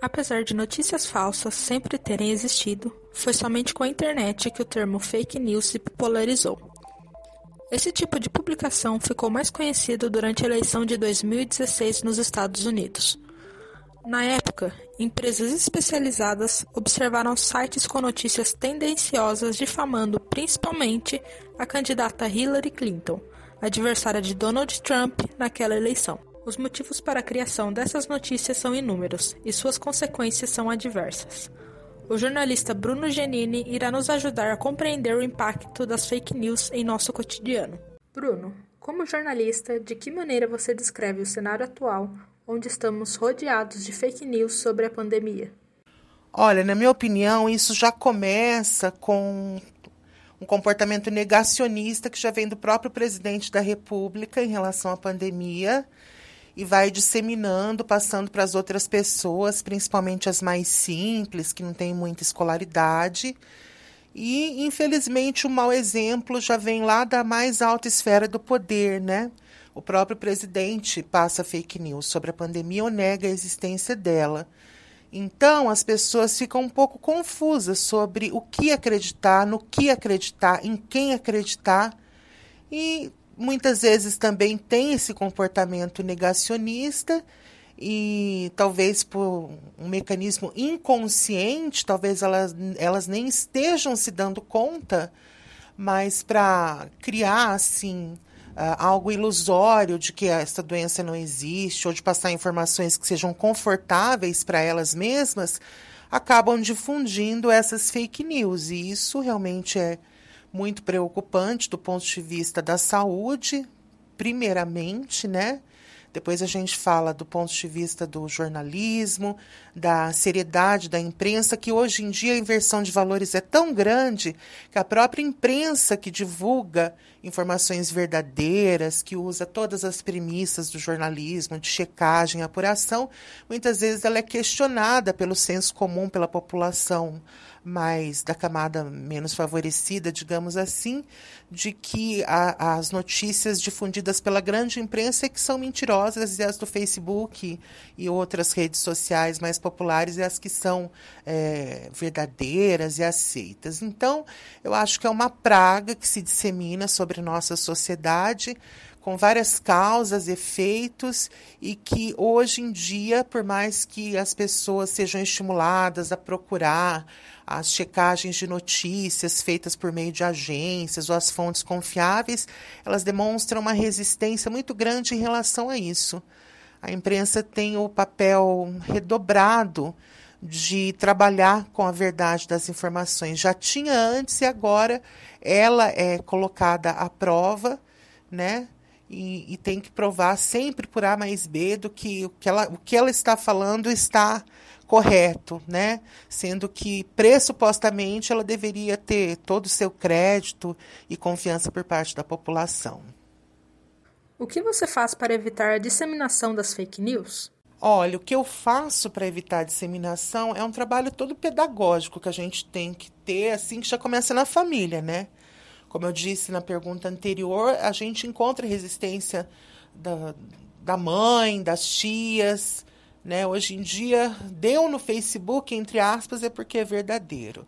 Apesar de notícias falsas sempre terem existido, foi somente com a internet que o termo fake news se popularizou. Esse tipo de publicação ficou mais conhecido durante a eleição de 2016 nos Estados Unidos. Na época, empresas especializadas observaram sites com notícias tendenciosas difamando principalmente a candidata Hillary Clinton, adversária de Donald Trump naquela eleição. Os motivos para a criação dessas notícias são inúmeros e suas consequências são adversas. O jornalista Bruno Genini irá nos ajudar a compreender o impacto das fake news em nosso cotidiano. Bruno, como jornalista, de que maneira você descreve o cenário atual onde estamos rodeados de fake news sobre a pandemia? Olha, na minha opinião, isso já começa com um comportamento negacionista que já vem do próprio presidente da República em relação à pandemia e vai disseminando, passando para as outras pessoas, principalmente as mais simples, que não têm muita escolaridade. E, infelizmente, o mau exemplo já vem lá da mais alta esfera do poder, né? O próprio presidente passa fake news sobre a pandemia ou nega a existência dela. Então, as pessoas ficam um pouco confusas sobre o que acreditar, no que acreditar, em quem acreditar. E muitas vezes também tem esse comportamento negacionista e talvez por um mecanismo inconsciente, talvez elas, elas nem estejam se dando conta, mas para criar assim uh, algo ilusório de que essa doença não existe ou de passar informações que sejam confortáveis para elas mesmas, acabam difundindo essas fake news. E isso realmente é muito preocupante do ponto de vista da saúde, primeiramente, né? Depois a gente fala do ponto de vista do jornalismo, da seriedade da imprensa, que hoje em dia a inversão de valores é tão grande que a própria imprensa que divulga informações verdadeiras, que usa todas as premissas do jornalismo, de checagem, apuração, muitas vezes ela é questionada pelo senso comum, pela população mais da camada menos favorecida, digamos assim, de que a, as notícias difundidas pela grande imprensa é que são mentirosas e as do Facebook e outras redes sociais mais populares é as que são é, verdadeiras e aceitas. Então, eu acho que é uma praga que se dissemina sobre nossa sociedade com várias causas, efeitos, e que hoje em dia, por mais que as pessoas sejam estimuladas a procurar as checagens de notícias feitas por meio de agências ou as fontes confiáveis, elas demonstram uma resistência muito grande em relação a isso. A imprensa tem o papel redobrado de trabalhar com a verdade das informações. Já tinha antes e agora ela é colocada à prova, né? E, e, tem que provar sempre por A mais B do que o que ela, o que ela está falando está correto, né? Sendo que pressupostamente ela deveria ter todo o seu crédito e confiança por parte da população. O que você faz para evitar a disseminação das fake news? Olha, o que eu faço para evitar a disseminação é um trabalho todo pedagógico que a gente tem que ter, assim, que já começa na família, né? Como eu disse na pergunta anterior, a gente encontra resistência da, da mãe, das tias. Né? Hoje em dia, deu no Facebook, entre aspas, é porque é verdadeiro.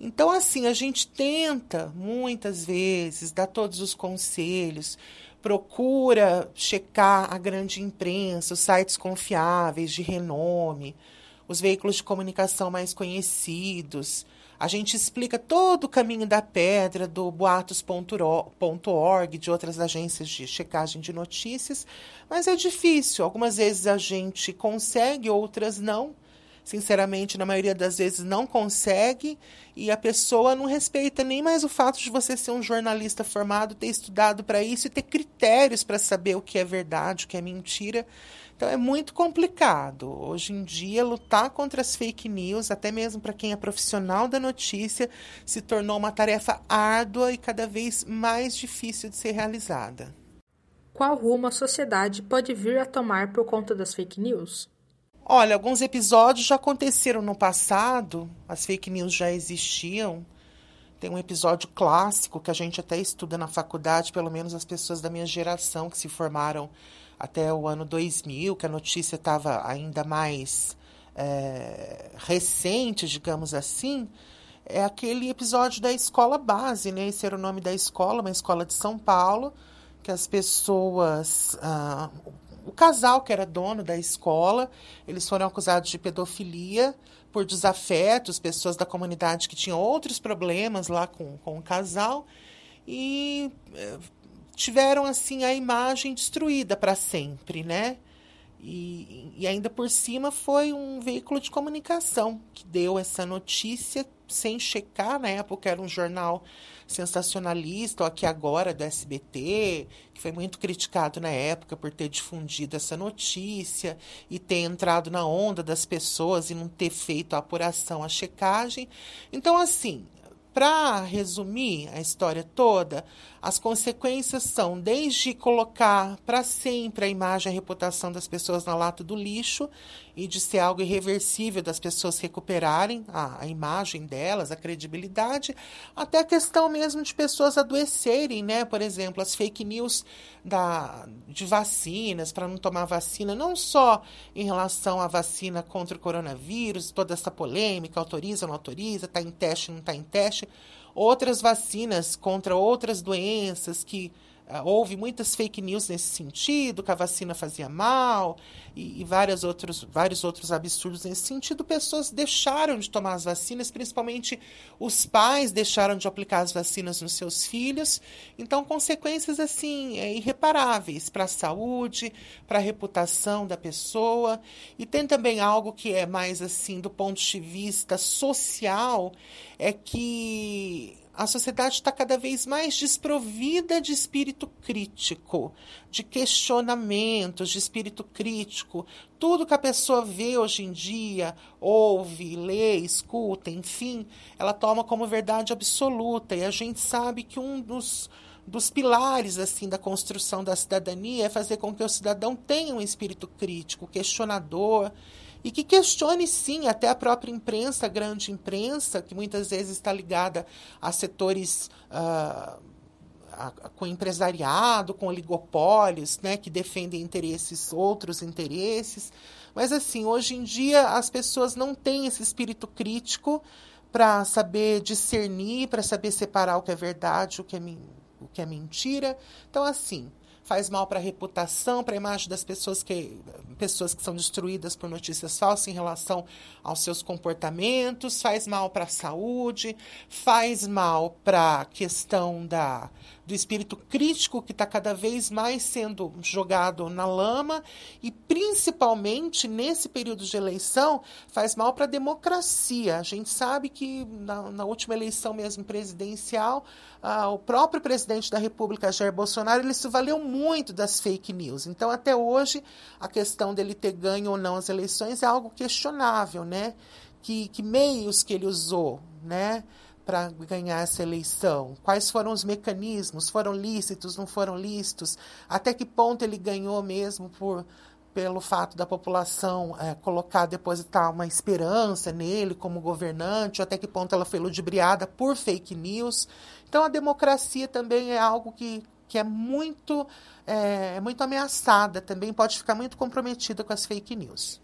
Então, assim, a gente tenta muitas vezes dar todos os conselhos, procura checar a grande imprensa, os sites confiáveis, de renome, os veículos de comunicação mais conhecidos. A gente explica todo o caminho da pedra do boatos.org, de outras agências de checagem de notícias, mas é difícil. Algumas vezes a gente consegue, outras não. Sinceramente, na maioria das vezes não consegue e a pessoa não respeita nem mais o fato de você ser um jornalista formado, ter estudado para isso e ter critérios para saber o que é verdade, o que é mentira. Então é muito complicado. Hoje em dia, lutar contra as fake news, até mesmo para quem é profissional da notícia, se tornou uma tarefa árdua e cada vez mais difícil de ser realizada. Qual rumo a sociedade pode vir a tomar por conta das fake news? Olha, alguns episódios já aconteceram no passado, as fake news já existiam. Tem um episódio clássico que a gente até estuda na faculdade, pelo menos as pessoas da minha geração que se formaram até o ano 2000, que a notícia estava ainda mais é, recente, digamos assim, é aquele episódio da escola base, né? Esse era o nome da escola, uma escola de São Paulo, que as pessoas. Ah, o casal que era dono da escola, eles foram acusados de pedofilia por desafetos, pessoas da comunidade que tinham outros problemas lá com, com o casal, e eh, tiveram assim a imagem destruída para sempre, né? E, e, ainda por cima foi um veículo de comunicação que deu essa notícia sem checar, na época era um jornal sensacionalista, ou aqui agora do SBT, que foi muito criticado na época por ter difundido essa notícia e ter entrado na onda das pessoas e não ter feito a apuração, a checagem. Então, assim, para resumir a história toda, as consequências são desde colocar para sempre a imagem e a reputação das pessoas na lata do lixo e de ser algo irreversível das pessoas recuperarem a, a imagem delas, a credibilidade, até a questão mesmo de pessoas adoecerem, né? Por exemplo, as fake news da, de vacinas, para não tomar vacina, não só em relação à vacina contra o coronavírus, toda essa polêmica, autoriza, não autoriza, está em teste, não está em teste, outras vacinas contra outras doenças que houve muitas fake news nesse sentido, que a vacina fazia mal e, e várias outros, vários outros absurdos nesse sentido. Pessoas deixaram de tomar as vacinas, principalmente os pais deixaram de aplicar as vacinas nos seus filhos. Então, consequências assim é, irreparáveis para a saúde, para a reputação da pessoa. E tem também algo que é mais assim do ponto de vista social, é que a sociedade está cada vez mais desprovida de espírito crítico, de questionamentos, de espírito crítico. Tudo que a pessoa vê hoje em dia, ouve, lê, escuta, enfim, ela toma como verdade absoluta. E a gente sabe que um dos, dos pilares assim da construção da cidadania é fazer com que o cidadão tenha um espírito crítico, questionador e que questione sim até a própria imprensa, a grande imprensa, que muitas vezes está ligada a setores uh, a, a, com empresariado, com oligopólios, né, que defendem interesses, outros interesses. Mas assim, hoje em dia as pessoas não têm esse espírito crítico para saber discernir, para saber separar o que é verdade, o que é, o que é mentira. Então, assim, faz mal para a reputação, para a imagem das pessoas que, pessoas que são destruídas por notícias falsas em relação aos seus comportamentos, faz mal para a saúde, faz mal para a questão da, do espírito crítico que está cada vez mais sendo jogado na lama e principalmente nesse período de eleição faz mal para a democracia. A gente sabe que na, na última eleição mesmo presidencial, ah, o próprio presidente da República, Jair Bolsonaro, ele se valeu muito das fake news. Então, até hoje, a questão dele ter ganho ou não as eleições é algo questionável, né? Que, que meios que ele usou, né? Para ganhar essa eleição? Quais foram os mecanismos? Foram lícitos? Não foram lícitos? Até que ponto ele ganhou mesmo por pelo fato da população é, colocar, depositar uma esperança nele como governante, até que ponto ela foi ludibriada por fake news. Então, a democracia também é algo que, que é muito, é, é muito ameaçada, também pode ficar muito comprometida com as fake news.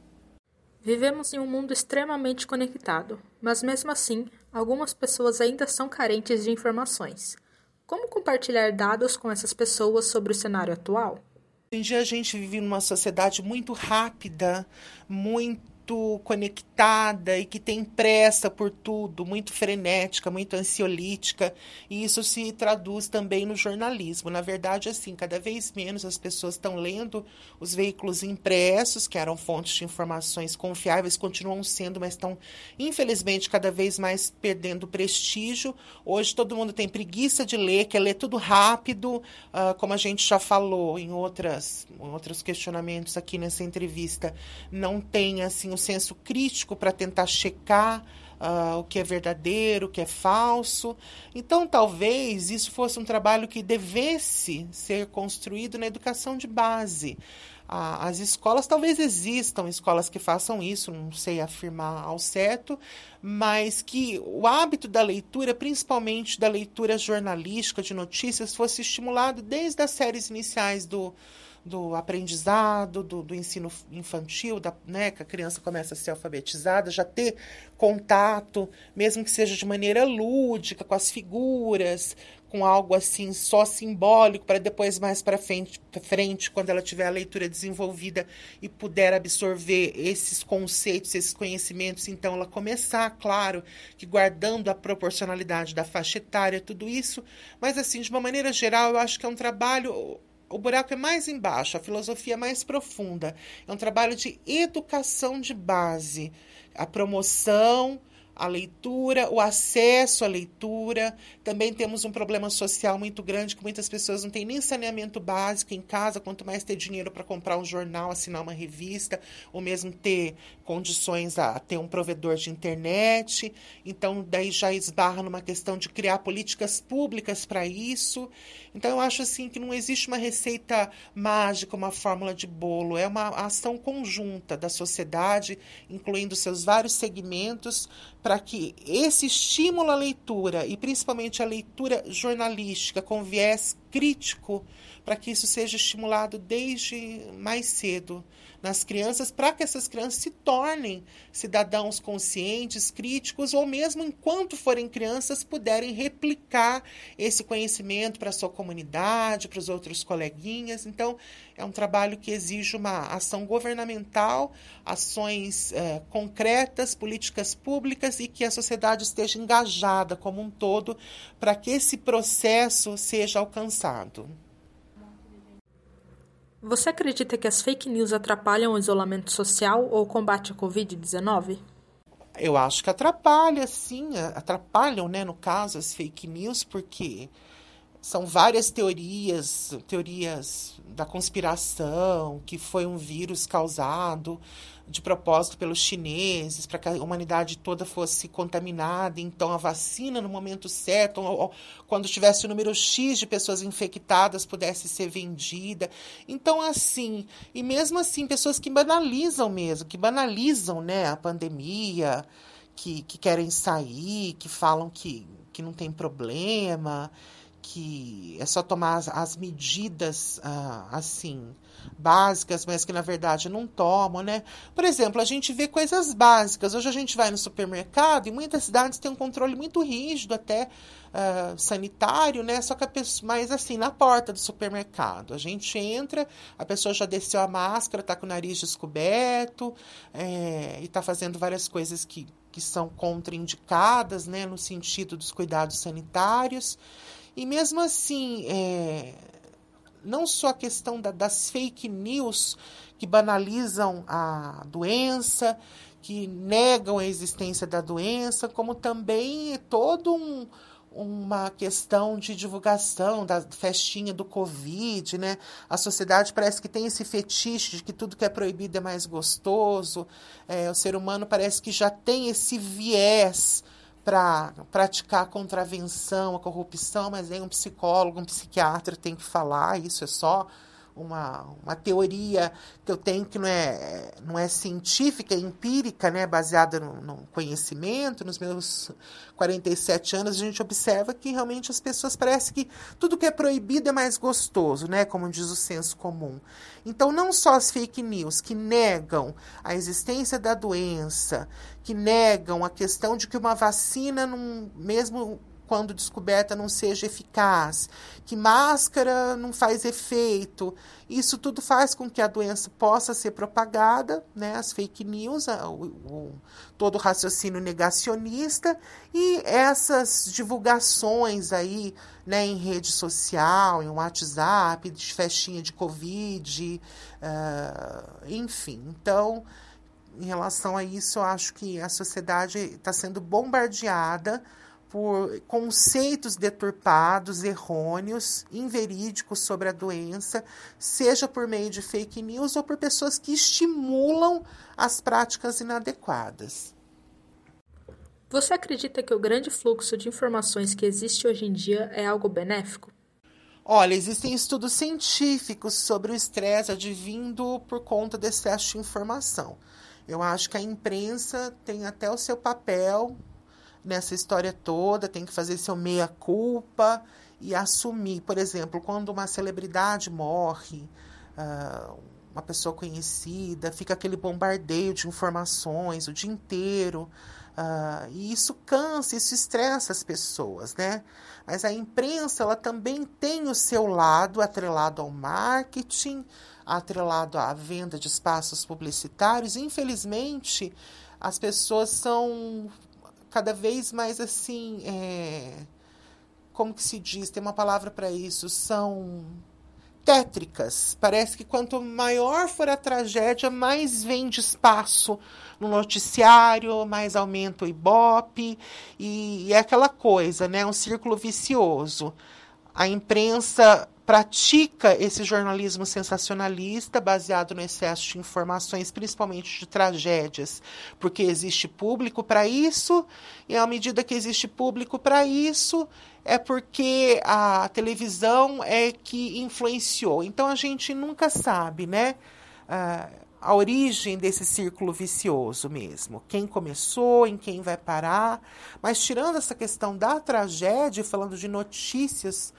Vivemos em um mundo extremamente conectado, mas mesmo assim, algumas pessoas ainda são carentes de informações. Como compartilhar dados com essas pessoas sobre o cenário atual? Hoje em dia a gente vive numa sociedade muito rápida, muito muito conectada e que tem pressa por tudo, muito frenética, muito ansiolítica, e isso se traduz também no jornalismo. Na verdade, assim, cada vez menos as pessoas estão lendo os veículos impressos, que eram fontes de informações confiáveis, continuam sendo, mas estão, infelizmente, cada vez mais perdendo prestígio. Hoje todo mundo tem preguiça de ler, quer ler tudo rápido, uh, como a gente já falou em, outras, em outros questionamentos aqui nessa entrevista, não tem, assim, um senso crítico para tentar checar uh, o que é verdadeiro, o que é falso. Então, talvez isso fosse um trabalho que devesse ser construído na educação de base. as escolas. Talvez existam escolas que façam isso, não sei afirmar ao certo, mas que o hábito da leitura, principalmente da leitura jornalística de notícias, fosse estimulado desde as séries iniciais do, do aprendizado, do, do ensino infantil, da, né, que a criança começa a ser alfabetizada, já ter contato, mesmo que seja de maneira lúdica, com as figuras, com algo assim só simbólico, para depois, mais para frente, frente, quando ela tiver a leitura desenvolvida e puder absorver esses conceitos, esses conhecimentos, então ela começar, claro, que guardando a proporcionalidade da faixa etária, tudo isso, mas assim, de uma maneira geral, eu acho que é um trabalho o buraco é mais embaixo, a filosofia é mais profunda. É um trabalho de educação de base, a promoção a leitura, o acesso à leitura. Também temos um problema social muito grande que muitas pessoas não têm nem saneamento básico em casa, quanto mais ter dinheiro para comprar um jornal, assinar uma revista, ou mesmo ter condições a ter um provedor de internet. Então, daí já esbarra numa questão de criar políticas públicas para isso. Então, eu acho assim que não existe uma receita mágica, uma fórmula de bolo. É uma ação conjunta da sociedade, incluindo seus vários segmentos, para que esse estímulo à leitura, e principalmente a leitura jornalística com viés crítico, para que isso seja estimulado desde mais cedo nas crianças, para que essas crianças se tornem cidadãos conscientes, críticos, ou mesmo enquanto forem crianças, puderem replicar esse conhecimento para sua comunidade, para os outros coleguinhas. Então, é um trabalho que exige uma ação governamental, ações é, concretas, políticas públicas e que a sociedade esteja engajada como um todo para que esse processo seja alcançado. Você acredita que as fake news atrapalham o isolamento social ou o combate à Covid-19? Eu acho que atrapalha, sim, atrapalham, né, no caso, as fake news, porque são várias teorias, teorias da conspiração, que foi um vírus causado de propósito pelos chineses, para que a humanidade toda fosse contaminada. Então, a vacina, no momento certo, ou, ou, quando tivesse o número X de pessoas infectadas, pudesse ser vendida. Então, assim, e mesmo assim, pessoas que banalizam mesmo, que banalizam né, a pandemia, que, que querem sair, que falam que, que não tem problema que é só tomar as, as medidas ah, assim básicas, mas que na verdade não tomam, né? Por exemplo, a gente vê coisas básicas. Hoje a gente vai no supermercado e muitas cidades têm um controle muito rígido até uh, sanitário, né? Só que a pessoa, mas assim, na porta do supermercado, a gente entra, a pessoa já desceu a máscara, tá com o nariz descoberto é, e tá fazendo várias coisas que, que são contraindicadas, né? No sentido dos cuidados sanitários. E mesmo assim, é, não só a questão da, das fake news que banalizam a doença, que negam a existência da doença, como também todo um, uma questão de divulgação da festinha do Covid, né? A sociedade parece que tem esse fetiche de que tudo que é proibido é mais gostoso. É, o ser humano parece que já tem esse viés para praticar a contravenção, a corrupção, mas nem um psicólogo, um psiquiatra tem que falar, isso é só uma, uma teoria que eu tenho que não é, não é científica, é empírica, né, baseada no, no, conhecimento. Nos meus 47 anos, a gente observa que realmente as pessoas parece que tudo que é proibido é mais gostoso, né, como diz o senso comum. Então, não só as fake news que negam a existência da doença, que negam a questão de que uma vacina, num, mesmo quando descoberta, não seja eficaz, que máscara não faz efeito. Isso tudo faz com que a doença possa ser propagada, né? as fake news, o, o, todo o raciocínio negacionista e essas divulgações aí né, em rede social, em WhatsApp, de festinha de Covid, uh, enfim. Então, em relação a isso, eu acho que a sociedade está sendo bombardeada por conceitos deturpados, errôneos, inverídicos sobre a doença, seja por meio de fake news ou por pessoas que estimulam as práticas inadequadas. Você acredita que o grande fluxo de informações que existe hoje em dia é algo benéfico? Olha, existem estudos científicos sobre o estresse advindo por conta do excesso de informação. Eu acho que a imprensa tem até o seu papel nessa história toda, tem que fazer seu meia-culpa e assumir. Por exemplo, quando uma celebridade morre, uh, uma pessoa conhecida, fica aquele bombardeio de informações o dia inteiro. Uh, e isso cansa, isso estressa as pessoas, né? Mas a imprensa, ela também tem o seu lado atrelado ao marketing, atrelado à venda de espaços publicitários. Infelizmente, as pessoas são cada vez mais assim, é, como que se diz? Tem uma palavra para isso, são tétricas. Parece que quanto maior for a tragédia, mais vende espaço no noticiário, mais aumenta o ibope e, e é aquela coisa, né? Um círculo vicioso. A imprensa pratica esse jornalismo sensacionalista baseado no excesso de informações, principalmente de tragédias, porque existe público para isso, e à medida que existe público para isso, é porque a televisão é que influenciou. Então a gente nunca sabe, né? a origem desse círculo vicioso mesmo. Quem começou, em quem vai parar. Mas tirando essa questão da tragédia, falando de notícias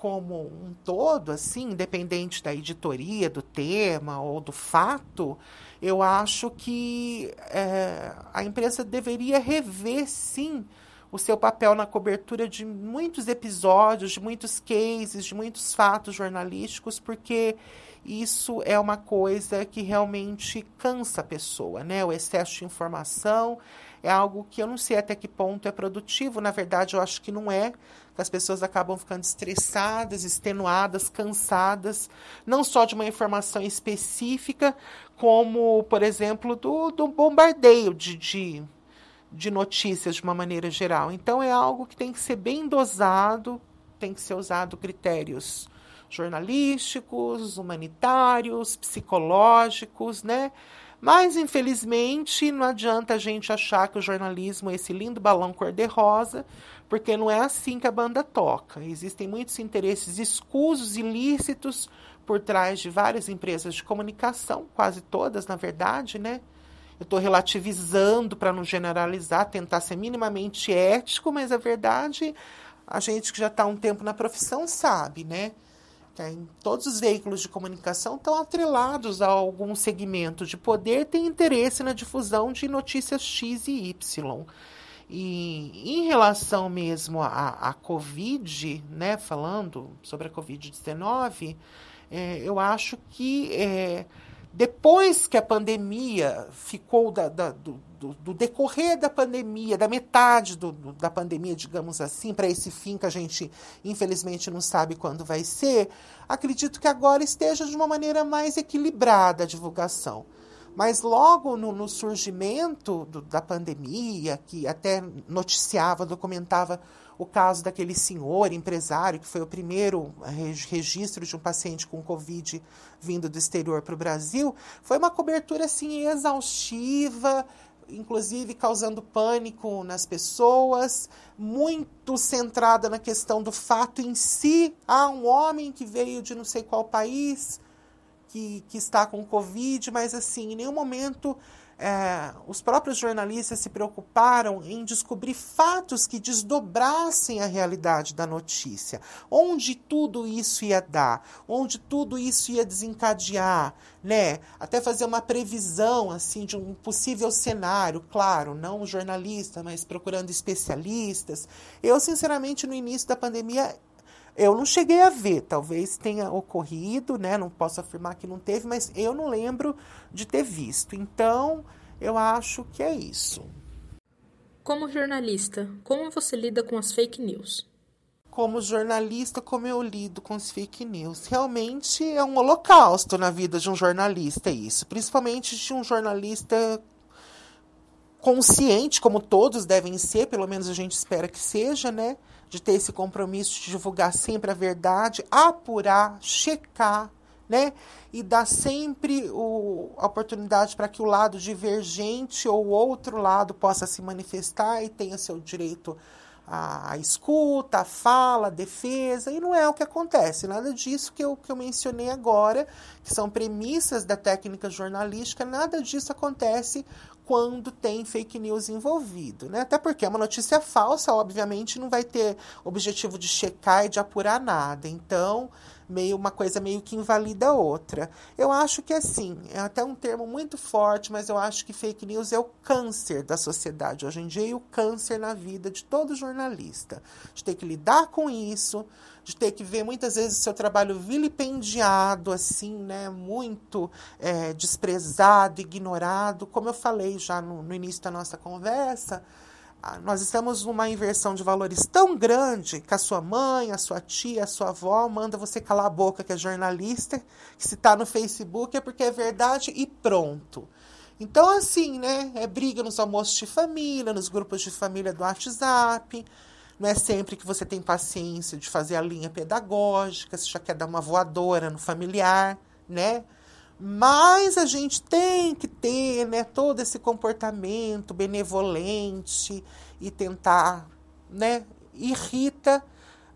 como um todo, assim, independente da editoria, do tema ou do fato, eu acho que é, a empresa deveria rever, sim, o seu papel na cobertura de muitos episódios, de muitos cases, de muitos fatos jornalísticos, porque isso é uma coisa que realmente cansa a pessoa, né? O excesso de informação é algo que eu não sei até que ponto é produtivo. Na verdade, eu acho que não é. As pessoas acabam ficando estressadas, extenuadas, cansadas, não só de uma informação específica, como, por exemplo, do, do bombardeio de, de, de notícias de uma maneira geral. Então, é algo que tem que ser bem dosado, tem que ser usado critérios jornalísticos, humanitários, psicológicos, né? Mas, infelizmente, não adianta a gente achar que o jornalismo é esse lindo balão cor-de-rosa, porque não é assim que a banda toca. Existem muitos interesses escusos, ilícitos, por trás de várias empresas de comunicação, quase todas, na verdade, né? Eu estou relativizando para não generalizar, tentar ser minimamente ético, mas a verdade, a gente que já está um tempo na profissão sabe, né? todos os veículos de comunicação estão atrelados a algum segmento de poder, tem interesse na difusão de notícias X e Y. E em relação mesmo à, Covid, né, falando sobre a Covid-19, é, eu acho que é, depois que a pandemia ficou da, da, do, do, do, decorrer da pandemia, da metade do, da pandemia, digamos assim, para esse fim que a gente infelizmente não sabe quando vai ser, acredito que agora esteja de uma maneira mais equilibrada a divulgação. Mas logo no, no surgimento da pandemia, que até noticiava, documentava o caso daquele senhor empresário, que foi o primeiro registro de um paciente com Covid vindo do exterior para o Brasil, foi uma cobertura assim exaustiva, inclusive causando pânico nas pessoas, muito centrada na questão do fato em si. Ah, um homem que veio de não sei qual país, que, que está com Covid, mas assim, em nenhum momento é, os próprios jornalistas se preocuparam em descobrir fatos que desdobrassem a realidade da notícia, onde tudo isso ia dar, onde tudo isso ia desencadear, né? Até fazer uma previsão assim de um possível cenário, claro, não jornalista, mas procurando especialistas. Eu, sinceramente, no início da pandemia eu não cheguei a ver, talvez tenha ocorrido, né? Não posso afirmar que não teve, mas eu não lembro de ter visto. Então, eu acho que é isso. Como jornalista, como você lida com as fake news? Como jornalista, como eu lido com as fake news? Realmente é um holocausto na vida de um jornalista isso, principalmente de um jornalista consciente, como todos devem ser, pelo menos a gente espera que seja, né? De ter esse compromisso de divulgar sempre a verdade, apurar, checar, né? E dar sempre o, a oportunidade para que o lado divergente ou outro lado possa se manifestar e tenha seu direito a, escuta, a fala, a defesa, e não é o que acontece. Nada disso que eu, que eu mencionei agora, que são premissas da técnica jornalística, nada disso acontece quando tem fake news envolvido, né? Até porque uma notícia falsa, obviamente, não vai ter objetivo de checar e de apurar nada. Então, meio uma coisa meio que invalida a outra. Eu acho que assim, é até um termo muito forte, mas eu acho que fake news é o câncer da sociedade hoje em dia e o câncer na vida de todo jornalista. De ter que lidar com isso, de ter que ver muitas vezes seu trabalho vilipendiado, assim, né, muito é, desprezado, ignorado, como eu falei já no, no início da nossa conversa. Nós estamos numa inversão de valores tão grande que a sua mãe, a sua tia, a sua avó manda você calar a boca que é jornalista, que se está no Facebook é porque é verdade e pronto. Então, assim, né? É briga nos almoços de família, nos grupos de família do WhatsApp. Não é sempre que você tem paciência de fazer a linha pedagógica, você já quer dar uma voadora no familiar, né? Mas a gente tem que ter né, todo esse comportamento benevolente e tentar, né? Irrita,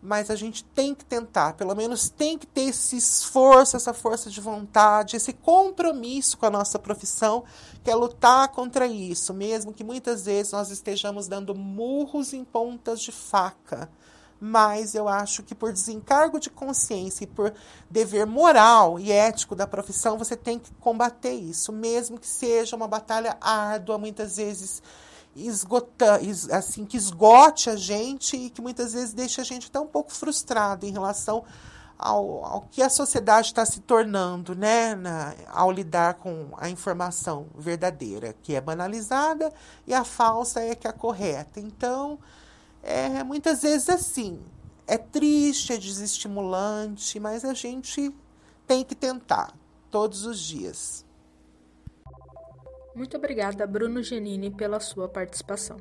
mas a gente tem que tentar, pelo menos tem que ter esse esforço, essa força de vontade, esse compromisso com a nossa profissão, que é lutar contra isso, mesmo que muitas vezes nós estejamos dando murros em pontas de faca. Mas eu acho que por desencargo de consciência e por dever moral e ético da profissão, você tem que combater isso, mesmo que seja uma batalha árdua, muitas vezes esgota, assim, que esgote a gente e que muitas vezes deixa a gente até um pouco frustrado em relação ao, ao que a sociedade está se tornando, né, na, ao lidar com a informação verdadeira, que é banalizada, e a falsa é que é a correta. Então, é muitas vezes assim. É triste, é desestimulante, mas a gente tem que tentar todos os dias. Muito obrigada, Bruno Genini, pela sua participação.